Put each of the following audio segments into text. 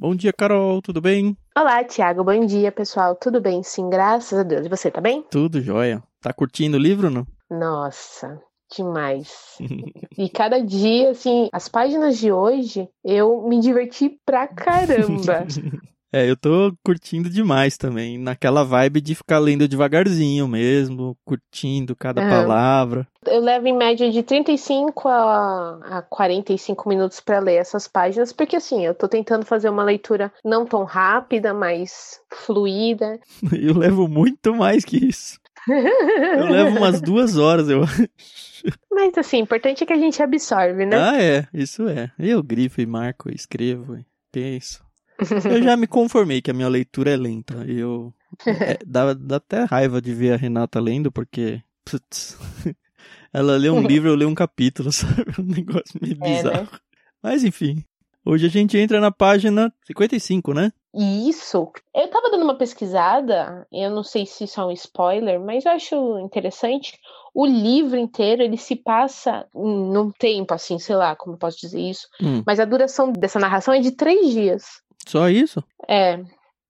Bom dia, Carol, tudo bem? Olá, Tiago, bom dia, pessoal. Tudo bem? Sim, graças a Deus. E você, tá bem? Tudo jóia. Tá curtindo o livro, não? Nossa, demais. e cada dia, assim, as páginas de hoje, eu me diverti pra caramba. É, eu tô curtindo demais também. Naquela vibe de ficar lendo devagarzinho mesmo, curtindo cada uhum. palavra. Eu levo em média de 35 a, a 45 minutos para ler essas páginas, porque assim, eu tô tentando fazer uma leitura não tão rápida, mas fluida. Eu levo muito mais que isso. Eu levo umas duas horas, eu. Mas assim, o importante é que a gente absorve, né? Ah, é, isso é. Eu grifo e marco, escrevo, penso. Eu já me conformei que a minha leitura é lenta. Eu é, dá, dá até raiva de ver a Renata lendo, porque putz, ela lê um livro, eu leio um capítulo, sabe? Um negócio meio bizarro. É, né? Mas enfim. Hoje a gente entra na página 55, né? Isso. Eu tava dando uma pesquisada, eu não sei se isso é um spoiler, mas eu acho interessante. O livro inteiro, ele se passa num tempo, assim, sei lá como eu posso dizer isso, hum. mas a duração dessa narração é de três dias. Só isso? É.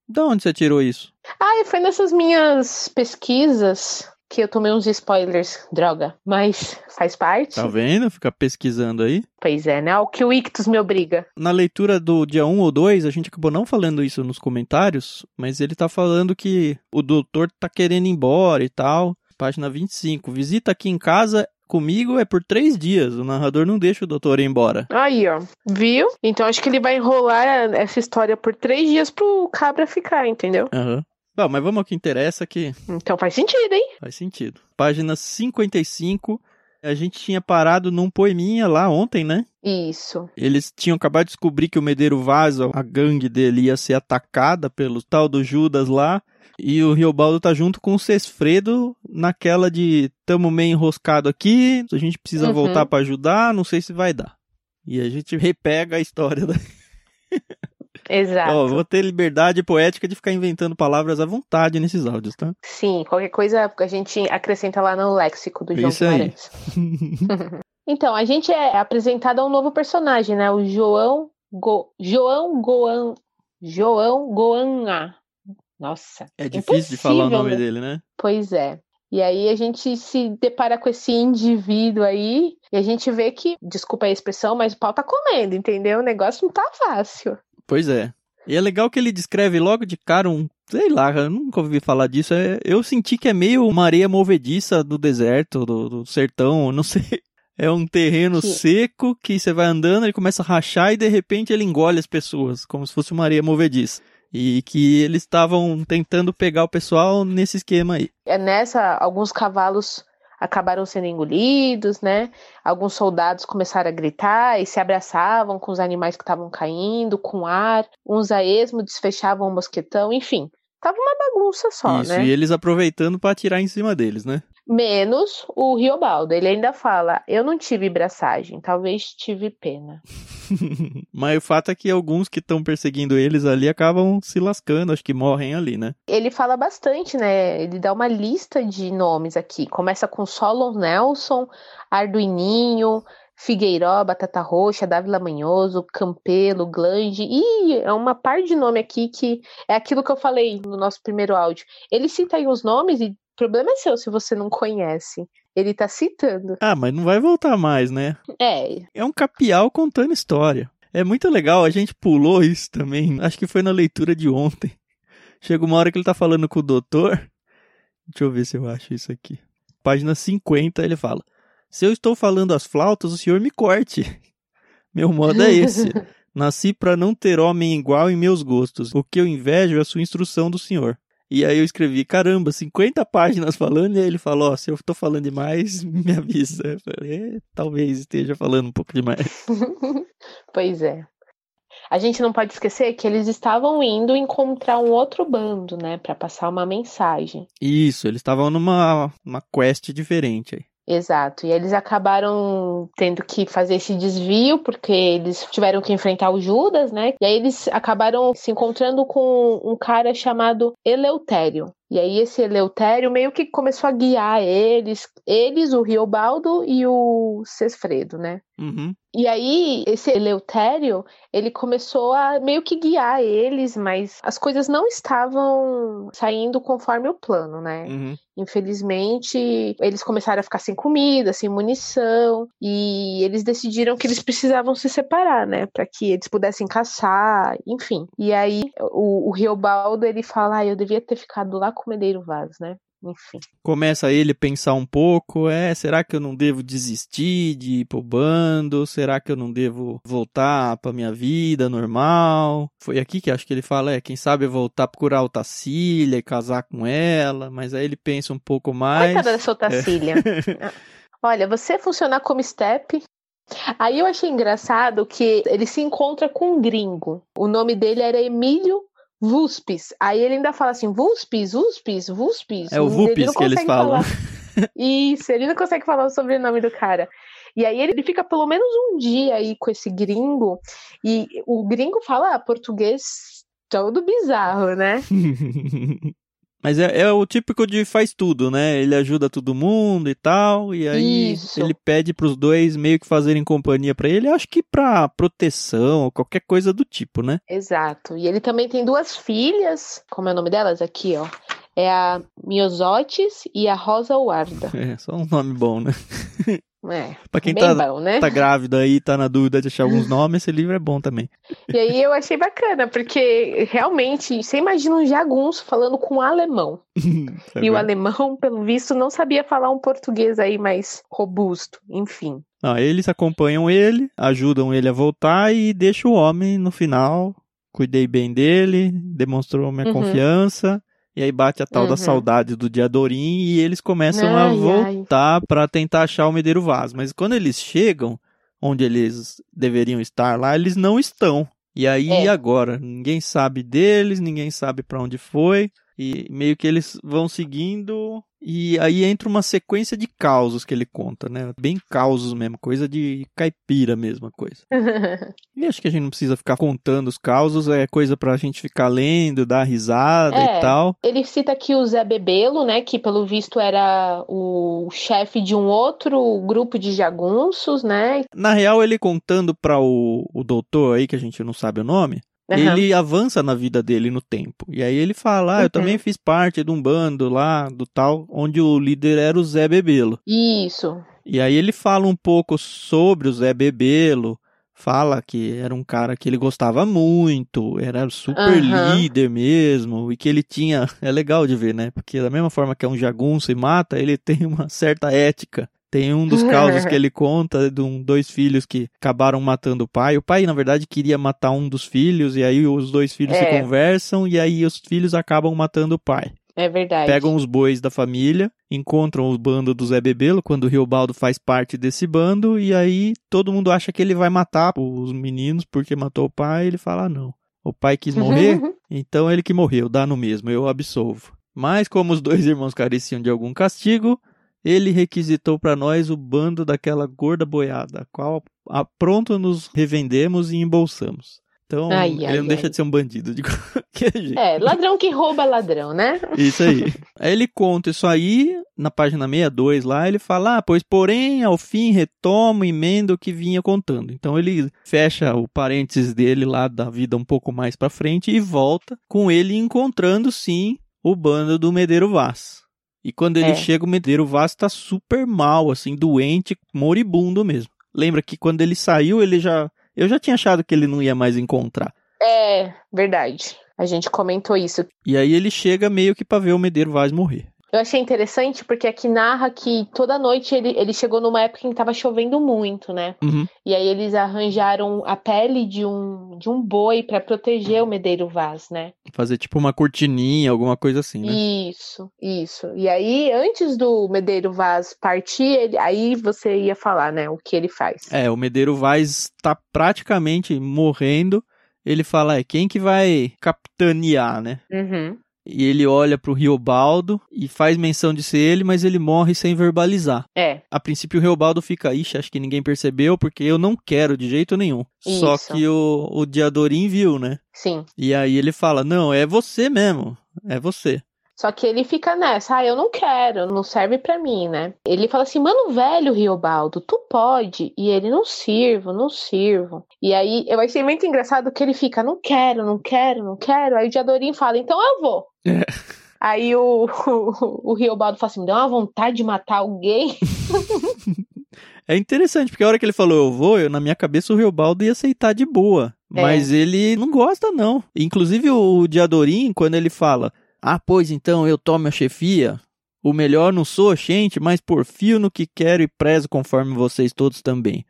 De onde você tirou isso? Ah, foi nessas minhas pesquisas que eu tomei uns spoilers, droga, mas faz parte. Tá vendo? Fica pesquisando aí. Pois é, né? O que o Ictus me obriga. Na leitura do dia 1 ou 2, a gente acabou não falando isso nos comentários, mas ele tá falando que o doutor tá querendo ir embora e tal. Página 25. Visita aqui em casa comigo é por três dias. O narrador não deixa o doutor ir embora. Aí, ó. Viu? Então acho que ele vai enrolar essa história por três dias pro cabra ficar, entendeu? Aham. Uhum. Bom, mas vamos ao que interessa que. Então faz sentido, hein? Faz sentido. Página 55. A gente tinha parado num poeminha lá ontem, né? Isso. Eles tinham acabado de descobrir que o Medeiro Vaza, a gangue dele, ia ser atacada pelo tal do Judas lá. E o Riobaldo tá junto com o Cesfredo naquela de tamo meio enroscado aqui, a gente precisa uhum. voltar para ajudar, não sei se vai dar. E a gente repega a história da. Exato. Ó, vou ter liberdade poética de ficar inventando palavras à vontade nesses áudios, tá? Sim, qualquer coisa a gente acrescenta lá no léxico do João Isso aí. então, a gente é apresentado a um novo personagem, né? O João Go... João Goan João Goana. Nossa. É difícil de falar o nome né? dele, né? Pois é. E aí a gente se depara com esse indivíduo aí e a gente vê que, desculpa a expressão, mas o pau tá comendo, entendeu? O negócio não tá fácil. Pois é. E é legal que ele descreve logo de cara um, sei lá, eu nunca ouvi falar disso. É, eu senti que é meio uma areia movediça do deserto, do, do sertão, não sei. É um terreno Sim. seco que você vai andando, ele começa a rachar e de repente ele engole as pessoas, como se fosse uma areia movediça. E que eles estavam tentando pegar o pessoal nesse esquema aí. É nessa, alguns cavalos acabaram sendo engolidos, né? Alguns soldados começaram a gritar e se abraçavam com os animais que estavam caindo, com ar. Uns a esmo desfechavam o mosquetão, enfim. Tava uma bagunça só, Isso, né? e eles aproveitando para atirar em cima deles, né? Menos o Riobaldo. Ele ainda fala: Eu não tive braçagem, talvez tive pena. Mas o fato é que alguns que estão perseguindo eles ali acabam se lascando, acho que morrem ali, né? Ele fala bastante, né? Ele dá uma lista de nomes aqui. Começa com Solon Nelson, Arduininho, Figueiró, Batata Roxa, Dávila Manhoso, Campelo, Glange, e é uma par de nome aqui que é aquilo que eu falei no nosso primeiro áudio. Ele cita aí os nomes e problema é seu se você não conhece. Ele tá citando. Ah, mas não vai voltar mais, né? É. É um capial contando história. É muito legal, a gente pulou isso também. Acho que foi na leitura de ontem. Chega uma hora que ele tá falando com o doutor. Deixa eu ver se eu acho isso aqui. Página 50, ele fala: Se eu estou falando as flautas, o senhor me corte. Meu modo é esse. Nasci para não ter homem igual em meus gostos. O que eu invejo é a sua instrução do senhor. E aí eu escrevi, caramba, 50 páginas falando, e aí ele falou, ó, se eu tô falando demais, me avisa. Eu falei, é, talvez esteja falando um pouco demais. pois é. A gente não pode esquecer que eles estavam indo encontrar um outro bando, né, para passar uma mensagem. Isso, eles estavam numa uma quest diferente aí. Exato. E eles acabaram tendo que fazer esse desvio, porque eles tiveram que enfrentar o Judas, né? E aí eles acabaram se encontrando com um cara chamado Eleutério. E aí esse Eleutério meio que começou a guiar eles, eles, o Riobaldo e o Cesfredo, né? Uhum. E aí esse Eleutério, ele começou a meio que guiar eles, mas as coisas não estavam saindo conforme o plano, né? Uhum. Infelizmente, eles começaram a ficar sem comida, sem munição, e eles decidiram que eles precisavam se separar, né? Para que eles pudessem caçar, enfim. E aí o, o Riobaldo, ele fala, ah, eu devia ter ficado lá com o Medeiro Vaz, né? Enfim. Começa ele pensar um pouco, é, será que eu não devo desistir de ir pro bando? Será que eu não devo voltar pra minha vida normal? Foi aqui que acho que ele fala, é, quem sabe voltar pra curar o Tacília e casar com ela, mas aí ele pensa um pouco mais. Coitada da. É. Olha, você funcionar como step, Aí eu achei engraçado que ele se encontra com um gringo. O nome dele era Emílio Vuspis. Aí ele ainda fala assim, Vuspis, Vuspis, Vuspis. É o Vupis que eles falam. Isso, ele não consegue falar o sobrenome do cara. E aí ele fica pelo menos um dia aí com esse gringo. E o gringo fala português todo bizarro, né? Mas é, é, o típico de faz tudo, né? Ele ajuda todo mundo e tal, e aí Isso. ele pede pros dois meio que fazerem companhia para ele, acho que pra proteção ou qualquer coisa do tipo, né? Exato. E ele também tem duas filhas, como é o nome delas aqui, ó? É a Miosotis e a Rosa Warda. É, só um nome bom, né? É, pra quem bem tá, bom, né? tá grávido aí e tá na dúvida de achar alguns nomes, esse livro é bom também. E aí eu achei bacana, porque realmente, você imagina um jagunço falando com um alemão. É e o verdade. alemão, pelo visto, não sabia falar um português aí mais robusto. Enfim. Ah, eles acompanham ele, ajudam ele a voltar e deixam o homem no final. Cuidei bem dele, demonstrou minha Uhum. confiança. E aí bate a tal da Uhum. saudade do Diadorim e eles começam a Ai, ai. voltar pra tentar achar o Medeiro Vaz. Mas quando eles chegam onde eles deveriam estar lá, eles não estão. E aí É. agora? Ninguém sabe deles, ninguém sabe pra onde foi. E meio que eles vão seguindo. E aí entra uma sequência de causos que ele conta, né? Bem causos mesmo, coisa de caipira mesmo, coisa. E acho que a gente não precisa ficar contando os causos, é coisa pra gente ficar lendo, dar risada É. e tal. Ele cita aqui o Zé Bebelo, né? Que pelo visto era o chefe de um outro grupo de jagunços, né? Na real, ele contando pra o, o doutor aí, que a gente não sabe o nome, Aham. ele avança na vida dele no tempo. E aí ele fala, ah, eu Uhum. também fiz parte de um bando lá, do tal, onde o líder era o Zé Bebelo. Isso. E aí ele fala um pouco sobre o Zé Bebelo, fala que era um cara que ele gostava muito, era super Aham. líder mesmo, e que ele tinha, é legal de ver, né? Porque da mesma forma que é um jagunço e mata, ele tem uma certa ética. Tem um dos causos que ele conta de um, dois filhos que acabaram matando o pai. O pai, na verdade, queria matar um dos filhos, e aí os dois filhos se É. conversam, e aí os filhos acabam matando o pai É verdade. pegam os bois da família, encontram o bando do Zé Bebelo, quando o Riobaldo faz parte desse bando, e aí todo mundo acha que ele vai matar os meninos porque matou o pai, ele fala, ah, não. O pai quis morrer, então ele que morreu, dá no mesmo, eu absolvo. Mas como os dois irmãos careciam de algum castigo, ele requisitou para nós o bando daquela gorda boiada, a qual a pronto nos revendemos e embolsamos. Então, Ai, ele ai, não deixa ai. de ser um bandido de qualquer jeito. É, ladrão que rouba ladrão, né? Isso aí. aí ele conta isso aí, na página 62 lá, ele fala, ah, pois porém, ao fim, retomo, emenda o que vinha contando. Então ele fecha o parênteses dele lá da vida um pouco mais pra frente e volta com ele encontrando, sim, o bando do Medeiro Vaz. E quando ele É. chega, o Medeiro Vaz tá super mal, assim, doente, moribundo mesmo. Lembra que quando ele saiu, ele já. Eu já tinha achado que ele não ia mais encontrar. É, verdade. A gente comentou isso. E aí ele chega meio que pra ver o Medeiro Vaz morrer. Eu achei interessante porque aqui narra que toda noite ele, ele chegou numa época em que tava chovendo muito, né? Uhum. E aí eles arranjaram a pele de um, de um boi pra proteger o Medeiro Vaz, né? Fazer tipo uma cortininha, alguma coisa assim, né? Isso, isso. E aí, antes do Medeiro Vaz partir, ele- aí você ia falar, né, o que ele faz. É, o Medeiro Vaz tá praticamente morrendo. Ele fala, é, quem que vai capitanear, né? Uhum. E ele olha pro Riobaldo e faz menção de ser ele, mas ele morre sem verbalizar. É, A princípio o Riobaldo fica, ixi, acho que ninguém percebeu, porque eu não quero de jeito nenhum. Só Isso. que o, o Diadorim viu, né? sim. E aí ele fala, não, é você mesmo, é você. Só que ele fica nessa, ah, eu não quero, não serve pra mim, né? Ele fala assim, mano, velho, Riobaldo, tu pode. E ele, não sirvo, não sirvo. E aí, eu achei muito engraçado que ele fica, não quero, não quero, não quero. Aí o Diadorim fala, então eu vou. É. Aí o, o, o Riobaldo fala assim, me dá uma vontade de matar alguém. É interessante, porque a hora que ele falou eu vou, eu, na minha cabeça o Riobaldo ia aceitar de boa. É. Mas ele não gosta, não. Inclusive o Diadorim, quando ele fala, ah, pois então eu tomo a chefia, o melhor não sou, gente, mas porfio no que quero e prezo conforme vocês todos também.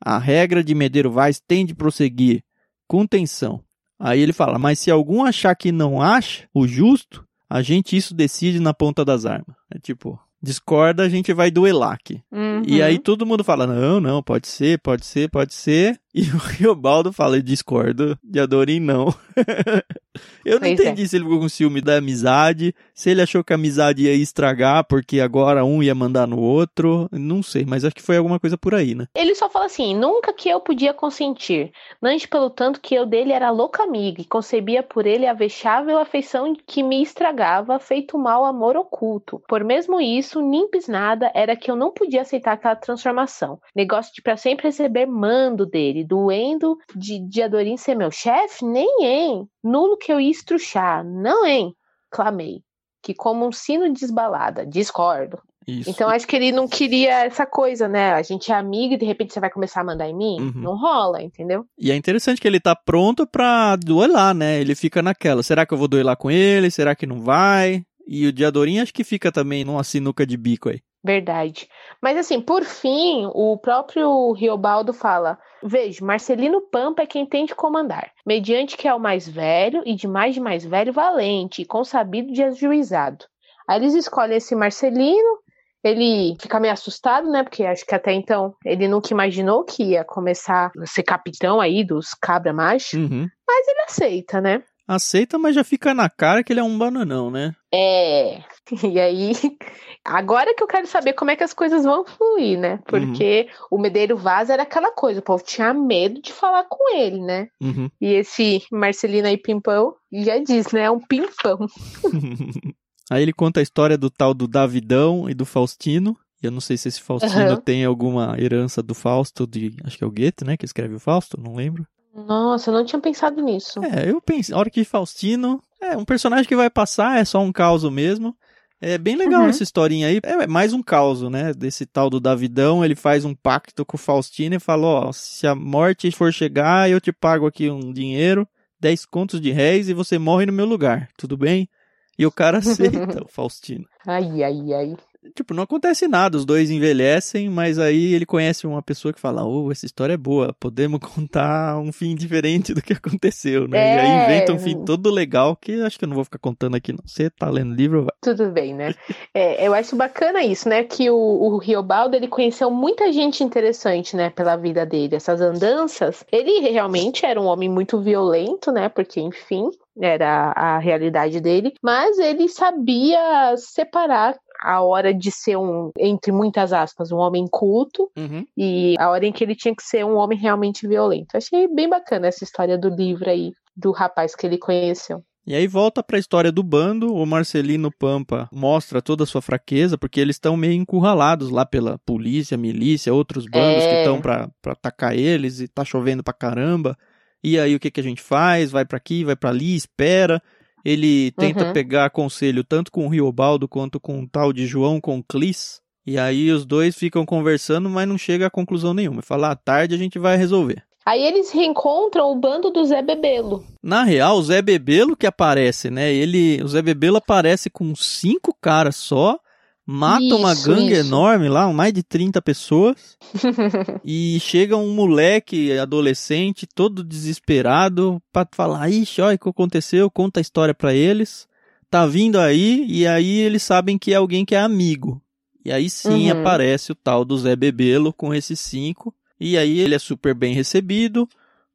A regra de Medeiro Vaz tem de prosseguir, com tensão. Aí ele fala, mas se algum achar que não acha o justo, a gente isso decide na ponta das armas. É tipo, discorda, a gente vai duelar aqui. E Uhum. aí todo mundo fala, não, não, pode ser, pode ser, pode ser. E o Riobaldo fala, discordo, de Adorim não. eu não Pois é. entendi se ele ficou com ciúme da amizade, se ele achou que a amizade ia estragar porque agora um ia mandar no outro, não sei, mas acho que foi alguma coisa por aí, né? Ele só fala assim: nunca que eu podia consentir, antes pelo tanto que eu dele era louca amiga e concebia por ele a vexável afeição que me estragava, feito mal amor oculto. Por mesmo isso, nimpes nada era que eu não podia aceitar aquela transformação. Negócio de pra sempre receber mando dele, doendo de, de Adorim ser meu chefe? Nem, hein? Nulo que eu ia estruchar, não, hein? Clamei. Que como um sino desbalada, discordo. Isso. Então acho que ele não queria essa coisa, né? A gente é amigo e de repente você vai começar a mandar em mim? Uhum. Não rola, entendeu? E é interessante que ele tá pronto pra duelar, né? Ele fica naquela, será que eu vou duelar com ele? Será que não vai? E o Diadorim acho que fica também numa sinuca de bico aí. Verdade. Mas assim, por fim, o próprio Riobaldo fala: Veja, Marcelino Pampa é quem tem de comandar, mediante que é o mais velho e de mais de mais velho valente e consabido de ajuizado. Aí eles escolhem esse Marcelino, ele fica meio assustado, né? Porque acho que até então ele nunca imaginou que ia começar a ser capitão aí dos cabra macho. Uhum. Ele aceita, né? Aceita, mas já fica na cara que ele é um bananão, né? É. E aí, agora que eu quero saber como é que as coisas vão fluir, né? Porque o Medeiro Vaz era aquela coisa, o povo tinha medo de falar com ele, né? Uhum. E esse Marcelino aí Pimpão já diz, né? É um pimpão. Aí ele conta a história do tal do Davidão e do Faustino. E eu não sei se esse Faustino Aham. tem alguma herança do Fausto, de. Acho que é o Goethe, né? Que escreve o Fausto, não lembro. Nossa, eu não tinha pensado nisso. É, eu pensei, a hora que Faustino. É, um personagem que vai passar, é só um caos mesmo. É bem legal Uhum. essa historinha aí. É mais um caos, né? Desse tal do Davidão. Ele faz um pacto com o Faustino e fala: Ó, se a morte for chegar, eu te pago aqui um dinheiro, 10 contos de réis e você morre no meu lugar, tudo bem? E o cara aceita, o Faustino. Ai, ai, ai. Tipo, não acontece nada, os dois envelhecem, mas aí ele conhece uma pessoa que fala: Oh, essa história é boa, podemos contar um fim diferente do que aconteceu, né? E aí É. inventa um fim todo legal que acho que eu não vou ficar contando aqui, não. Você tá lendo livro, vai. Tudo bem, né? É, eu acho bacana isso, né? Que o, o Riobaldo, ele conheceu muita gente interessante, né? Pela vida dele. Essas andanças. Ele realmente era um homem muito violento, né? Porque, enfim, era a realidade dele. Mas ele sabia separar a hora de ser um, entre muitas aspas, um homem culto Uhum. e a hora em que ele tinha que ser um homem realmente violento. Achei bem bacana essa história do livro aí, do rapaz que ele conheceu. E aí volta pra história do bando, o Marcelino Pampa mostra toda a sua fraqueza, porque eles estão meio encurralados lá pela polícia, milícia, outros bandos É. que estão pra, pra atacar eles e tá chovendo pra caramba. E aí o que que a gente faz? Vai pra aqui, vai pra ali, espera. Ele tenta Uhum. pegar conselho tanto com o Riobaldo quanto com o tal de João Conclis. E aí os dois ficam conversando, mas não chega a conclusão nenhuma. Fala, à tarde a gente vai resolver. Aí eles reencontram o bando do Zé Bebelo. Na real, o Zé Bebelo que aparece, né? Ele, o Zé Bebelo aparece com cinco caras só, mata uma Isso, gangue isso. enorme lá, mais de 30 pessoas, e chega um moleque adolescente todo desesperado pra falar: "Ixi, olha o que aconteceu, conta a história pra eles". Tá vindo aí e aí eles sabem que é alguém que é amigo. E aí sim Uhum. aparece o tal do Zé Bebelo com esses cinco. E aí ele é super bem recebido.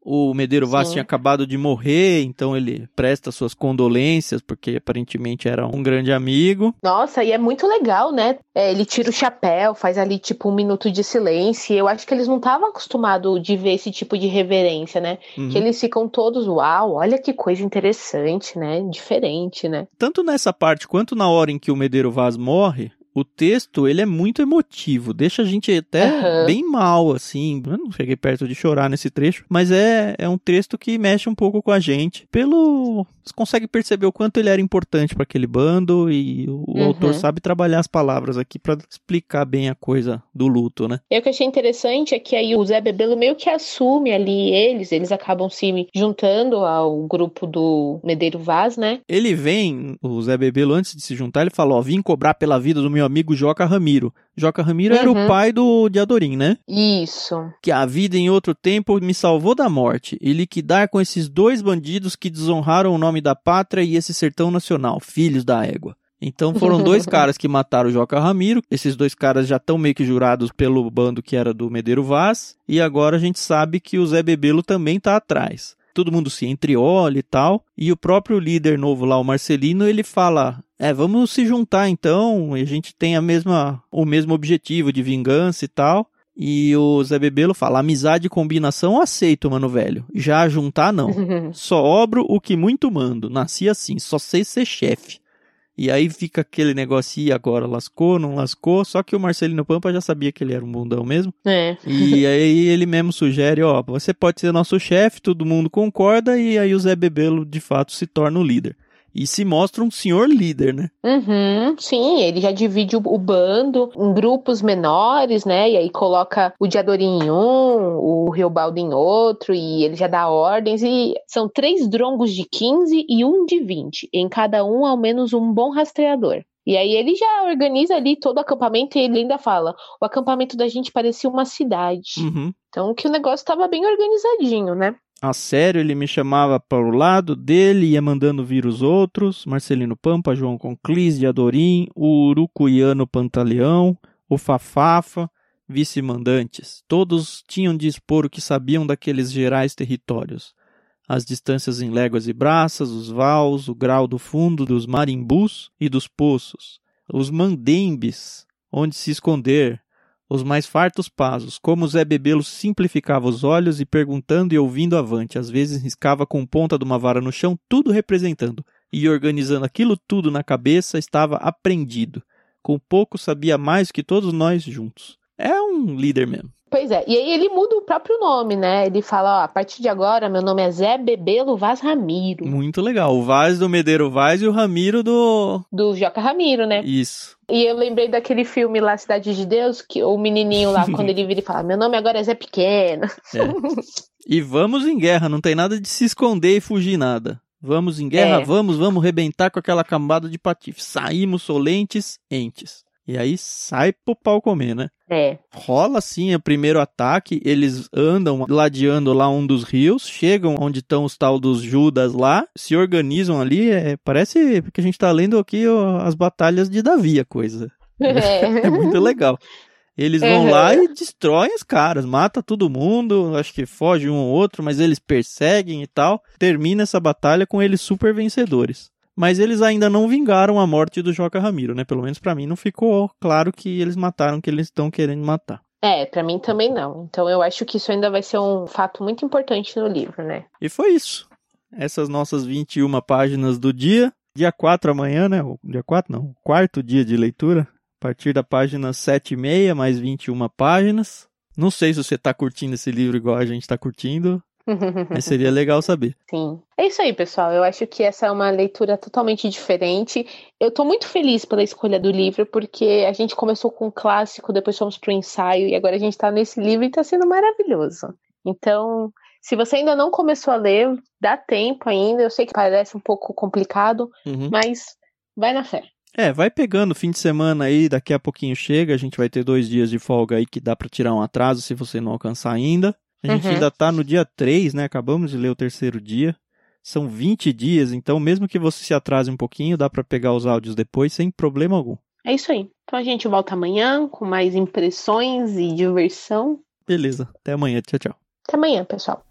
O Medeiro Vaz Sim. tinha acabado de morrer, então ele presta suas condolências, porque aparentemente era um grande amigo. Nossa, e é muito legal, né? É, ele tira o chapéu, faz ali tipo um minuto de silêncio. E eu acho que eles não estavam acostumados de ver esse tipo de reverência, né? Uhum. Que eles ficam todos, uau, olha que coisa interessante, né? Diferente, né? Tanto nessa parte quanto na hora em que o Medeiro Vaz morre, o texto ele é muito emotivo, deixa a gente até Aham. bem mal, assim. Eu não cheguei perto de chorar nesse trecho, mas é, é um texto que mexe um pouco com a gente. Pelo. Você consegue perceber o quanto ele era importante para aquele bando e o, Uhum. autor sabe trabalhar as palavras aqui para explicar bem a coisa do luto, né? E o que eu achei interessante é que aí o Zé Bebelo meio que assume ali eles, eles acabam se juntando ao grupo do Medeiro Vaz, né? Ele vem, o Zé Bebelo, antes de se juntar, ele falou: Ó, vim cobrar pela vida do meu amigo Joca Ramiro. Joca Ramiro era o Uhum. pai do de Adorim, né? Isso. que a vida em outro tempo me salvou da morte, e liquidar com esses dois bandidos que desonraram o nome da pátria e esse sertão nacional, filhos da égua. Então foram dois caras que mataram o Joca Ramiro, esses dois caras já estão meio que jurados pelo bando que era do Medeiro Vaz, e agora a gente sabe que o Zé Bebelo também tá atrás. Todo mundo se entreolha e tal, e o próprio líder novo lá, o Marcelino, ele fala: "É, vamos se juntar então, e a gente tem a mesma o mesmo objetivo de vingança e tal". E o Zé Bebelo fala: amizade e combinação eu aceito, mano velho. Já juntar, não. Só obro o que muito mando. Nasci assim, só sei ser chefe. E aí fica aquele negócio, e agora lascou, não lascou. Só que o Marcelino Pampa já sabia que ele era um bundão mesmo. É. E aí ele mesmo sugere, ó, você pode ser nosso chefe, todo mundo concorda, e aí o Zé Bebelo de fato se torna o líder. E se mostra um senhor líder, né? Uhum, sim, ele já divide o, o bando em grupos menores, né? E aí coloca o Diadorim em um, o Riobaldo em outro, e ele já dá ordens. E são três drongos de 15 e um de 20. Em cada um, ao menos um bom rastreador. E aí ele já organiza ali todo o acampamento e ele ainda fala: o acampamento da gente parecia uma cidade. Uhum. Então que o negócio estava bem organizadinho, né? A sério, ele me chamava para o lado dele, ia mandando vir os outros, Marcelino Pampa, João Conclis de Adorim, o Urucuiano Pantaleão, o Fafafa, vice-mandantes. Todos tinham de expor o que sabiam daqueles gerais territórios. As distâncias em léguas e braças, os vals, o grau do fundo dos marimbus e dos poços, os mandembes, onde se esconder, os mais fartos pasos, como Zé Bebelo simplificava os olhos e perguntando e ouvindo avante, às vezes riscava com ponta de uma vara no chão, tudo representando, e organizando aquilo tudo na cabeça, estava aprendido. Com pouco sabia mais que todos nós juntos. É um líder mesmo. Pois é, e aí ele muda o próprio nome, né? Ele fala, ó, a partir de agora meu nome é Zé Bebelo Vaz Ramiro, Muito legal. O Vaz do Medeiro Vaz e o Ramiro do. do Joca Ramiro, né? Isso. E eu lembrei daquele filme lá, Cidade de Deus, que o menininho lá, quando ele vira e fala, meu nome agora é Zé Pequeno. É. E vamos em guerra, não tem nada de se esconder e fugir nada. Vamos em guerra, É. vamos, vamos rebentar com aquela cambada de patife. Saímos solentes, entes. E aí sai pro pau comer, né? É, Rola assim o primeiro ataque, eles andam ladeando lá um dos rios, chegam onde estão os tal dos Judas lá, se organizam ali, é, parece que a gente tá lendo aqui ó, as batalhas de Davi, a coisa. É é. muito legal. Eles vão Uhum. lá e destroem os caras, mata todo mundo, acho que foge um ou outro, mas eles perseguem e tal. Termina essa batalha com eles super vencedores. Mas eles ainda não vingaram a morte do Joca Ramiro, né? Pelo menos pra mim não ficou claro que eles mataram que eles estão querendo matar. É, pra mim também não. Então eu acho que isso ainda vai ser um fato muito importante no livro, né? E foi isso. Essas nossas 21 páginas do dia. Dia 4 amanhã, né? Dia 4 não, quarto dia de leitura. A partir da página 7 e meia, mais 21 páginas. Não sei se você tá curtindo esse livro igual a gente tá curtindo. Mas seria legal saber. Sim. É isso aí, pessoal. Eu acho que essa é uma leitura totalmente diferente. Eu tô muito feliz pela escolha do livro, porque a gente começou com um clássico, depois fomos pro ensaio, e agora a gente tá nesse livro e tá sendo maravilhoso. Então, se você ainda não começou a ler, dá tempo ainda. Eu sei que parece um pouco complicado, uhum. mas vai na fé. É, vai pegando fim de semana aí, daqui a pouquinho chega, a gente vai ter dois dias de folga aí que dá para tirar um atraso se você não alcançar ainda. A gente uhum. ainda tá no dia 3, né? Acabamos de ler o terceiro dia. São 20 dias, então mesmo que você se atrase um pouquinho, dá para pegar os áudios depois sem problema algum. É isso aí. Então a gente volta amanhã com mais impressões e diversão. Beleza. Até amanhã. Tchau, tchau. Até amanhã, pessoal.